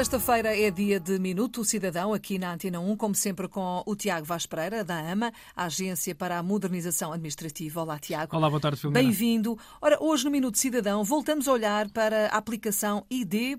Sexta-feira é dia de Minuto Cidadão aqui na Antena 1, como sempre com o Tiago Vaz Pereira, da AMA, a Agência para a Modernização Administrativa. Olá, Tiago. Olá, boa tarde, Filomena. Bem-vindo. Ora, hoje no Minuto Cidadão voltamos a olhar para a aplicação id.gov.pt,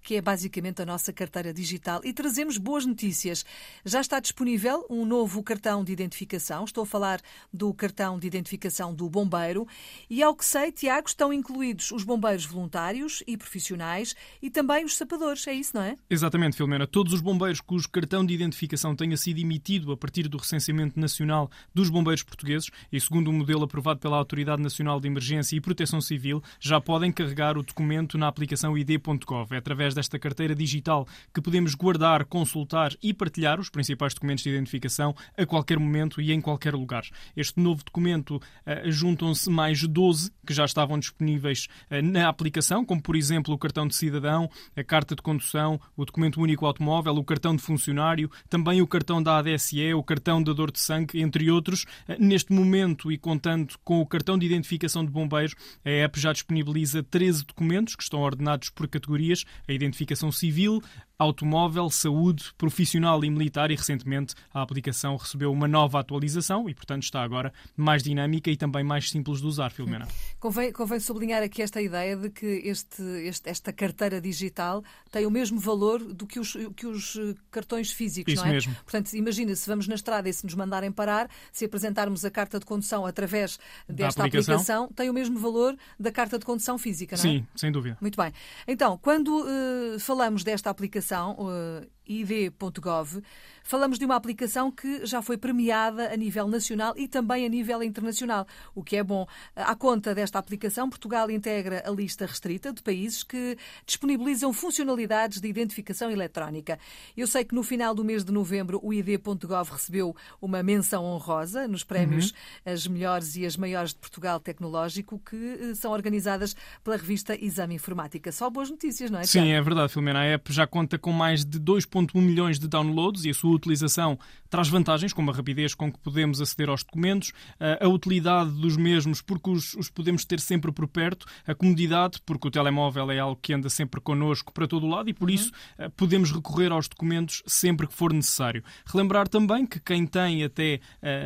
que é basicamente a nossa carteira digital, e trazemos boas notícias. Já está disponível um novo cartão de identificação. Estou a falar do cartão de identificação do bombeiro. E, ao que sei, Tiago, estão incluídos os bombeiros voluntários e profissionais e também os sapadores, é isso, não é? Exatamente, Filomena. Todos os bombeiros cujo cartão de identificação tenha sido emitido a partir do recenseamento nacional dos bombeiros portugueses e segundo o modelo aprovado pela Autoridade Nacional de Emergência e Proteção Civil, já podem carregar o documento na aplicação id.gov. É através desta carteira digital que podemos guardar, consultar e partilhar os principais documentos de identificação a qualquer momento e em qualquer lugar. Este novo documento uh, juntam-se mais 12 que já estavam disponíveis uh, na aplicação, como por exemplo o cartão de cidadão, a carta de condução, o documento único automóvel, o cartão de funcionário, também o cartão da ADSE, o cartão da dor de sangue, entre outros. Eh, neste momento, e contando com o cartão de identificação de bombeiros, a app já disponibiliza 13 documentos que estão ordenados por categorias: a identificação civil, automóvel, saúde, profissional e militar e recentemente a aplicação recebeu uma nova atualização e, portanto, está agora mais dinâmica e também mais simples de usar, Filomena. Convém, convém sublinhar aqui esta ideia de que este, este, esta carteira digital tem o mesmo valor do que os, que os eh, cartões físicos, Isso não é? mesmo. Portanto, imagina se vamos na estrada e se nos mandarem parar, se apresentarmos a carta de condução através desta aplicação. aplicação. tem o mesmo valor da carta de condução física, não é? Sim, sem dúvida. Muito bem. Então, quando uh, falamos desta aplicação, uh, id.gov, falamos de uma aplicação que já foi premiada a nível nacional e também a nível internacional, o que é bom. À conta desta aplicação, Portugal integra a lista restrita de países que disponibilizam funcionalidades de identificação eletrónica. Eu sei que no final do mês de novembro o id.gov recebeu uma menção honrosa nos prémios uhum. As Melhores e as Maiores de Portugal Tecnológico, que eh, são organizadas pela revista Exame Informática. Só boas notícias, não é? Sim, é verdade, Filomena. A app já conta com mais de 2,1 milhões de downloads e a sua utilização traz vantagens, como a rapidez com que podemos aceder aos documentos, a utilidade dos mesmos, porque os, os podemos ter sempre por perto, a comodidade, porque o telemóvel é algo que anda sempre connosco para todo o lado e, por uhum. isso, podemos recorrer aos documentos sempre que for necessário. Relembrar também que quem tem até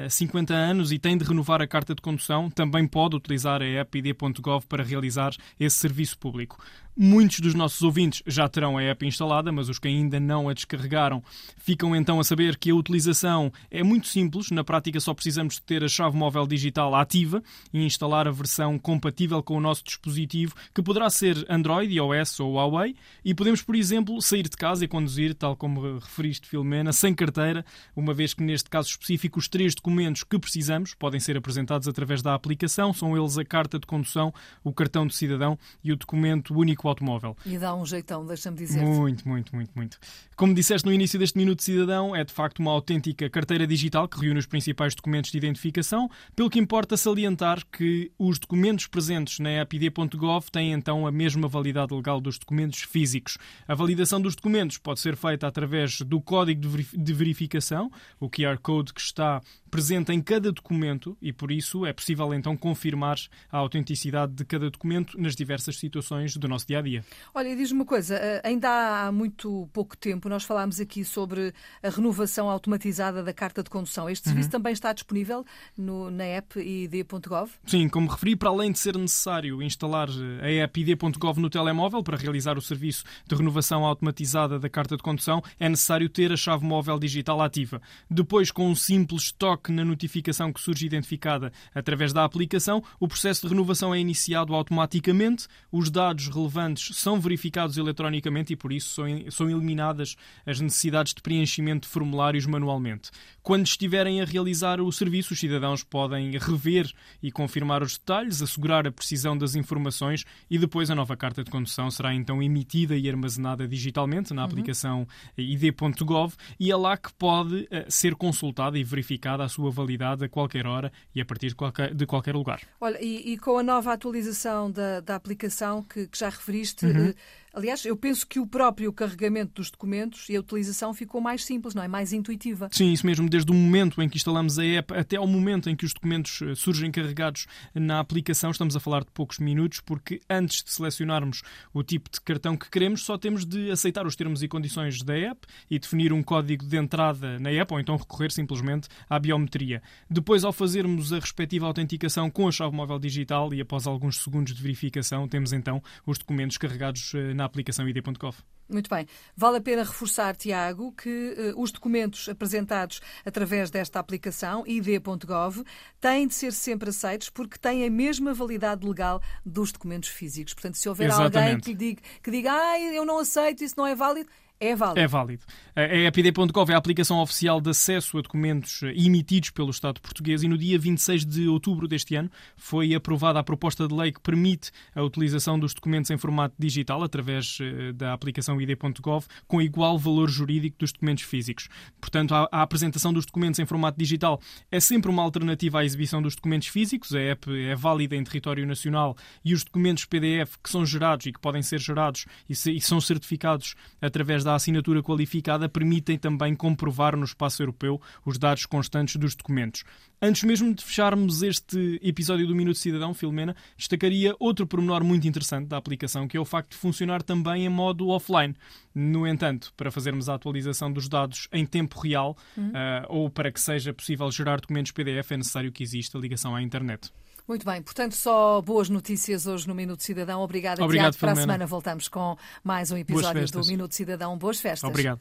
uh, 50 anos e tem de renovar a carta de condução também pode utilizar a app id.gov para realizar esse serviço público. Muitos dos nossos ouvintes já terão a app instalada, mas os que ainda não a descarregaram ficam então a saber que a utilização é muito simples. Na prática, só precisamos de ter a chave móvel digital ativa e instalar a versão compatível com o nosso dispositivo, que poderá ser Android, iOS ou Huawei. E podemos, por exemplo, sair de casa e conduzir, tal como referiste, Filomena, sem carteira, uma vez que neste caso específico os três documentos que precisamos podem ser apresentados através da aplicação. São eles a carta de condução, o cartão de cidadão e o documento único automóvel. E dá um jeitão, deixa-me dizer. Muito, muito, muito, muito. Como disseste no início deste Minuto Cidadão, é de facto uma autêntica carteira digital que reúne os principais documentos de identificação, pelo que importa salientar que os documentos presentes na app.gov têm então a mesma validade legal dos documentos físicos. A validação dos documentos pode ser feita através do código de verificação, o QR Code que está presente em cada documento e por isso é possível então confirmar a autenticidade de cada documento nas diversas situações do nosso dia a dia. Olha, diz-me uma coisa, eh, ainda há muito pouco tempo nós falámos aqui sobre a renovação automatizada da carta de condução. Este serviço uhum. também está disponível no, na app id.gov? Sim, como referi, para além de ser necessário instalar a app id.gov no telemóvel para realizar o serviço de renovação automatizada da carta de condução, é necessário ter a chave móvel digital ativa. Depois, com um simples toque na notificação que surge identificada através da aplicação, o processo de renovação é iniciado automaticamente, os dados relevantes são verificados eletronicamente e, por isso, são, são eliminadas as necessidades de preenchimento de formulários manualmente. Quando estiverem a realizar o serviço, os cidadãos podem rever e confirmar os detalhes, assegurar a precisão das informações e depois a nova carta de condução será então emitida e armazenada digitalmente na uhum. aplicação id.gov e é lá que pode uh, ser consultada e verificada a sua validade a qualquer hora e a partir de qualquer, de qualquer lugar. Olha, e, e com a nova atualização da, da aplicação que, que já referiste, uhum. Aliás, eu penso que o próprio carregamento dos documentos e a utilização ficou mais simples, não é? Mais intuitiva. Sim, isso mesmo. Desde o momento em que instalamos a app até ao momento em que os documentos eh, surgem carregados na aplicação, estamos a falar de poucos minutos, porque antes de selecionarmos o tipo de cartão que queremos, só temos de aceitar os termos e condições da app e definir um código de entrada na app ou então recorrer simplesmente à biometria. Depois, ao fazermos a respectiva autenticação com a chave móvel digital e após alguns segundos de verificação, temos então os documentos carregados eh, na aplicação ID.gov. Muito bem. Vale a pena reforçar, Tiago, que uh, os documentos apresentados através desta aplicação, id.gov, têm de ser sempre aceitos porque têm a mesma validade legal dos documentos físicos. Portanto, se houver Exatamente. alguém que diga, que diga ah, eu não aceito, isso não é válido, é válido. É válido. A EPD.gov é a aplicação oficial de acesso a documentos emitidos pelo Estado português e no dia 26 de outubro deste ano foi aprovada a proposta de lei que permite a utilização dos documentos em formato digital através eh, da aplicação ID.gov com igual valor jurídico dos documentos físicos. Portanto, a, apresentação dos documentos em formato digital é sempre uma alternativa à exibição dos documentos físicos. A app é válida em território nacional e os documentos PDF que são gerados e que podem ser gerados e, e são certificados através da assinatura qualificada permitem também comprovar no espaço europeu os dados constantes dos documentos. Antes mesmo de fecharmos este episódio do Minuto Cidadão, Filomena, destacaria outro pormenor muito interessante da aplicação, que é o facto de funcionar também em modo offline. No entanto, para fazermos a atualização dos dados em tempo real uhum. uh, ou para que seja possível gerar documentos PDF, é necessário que exista ligação à internet. Muito bem, portanto, só boas notícias hoje no Minuto Cidadão. Obrigada, Obrigado, Tiago. Para a semana voltamos com mais um episódio do Minuto Cidadão. Boas festas. Obrigado.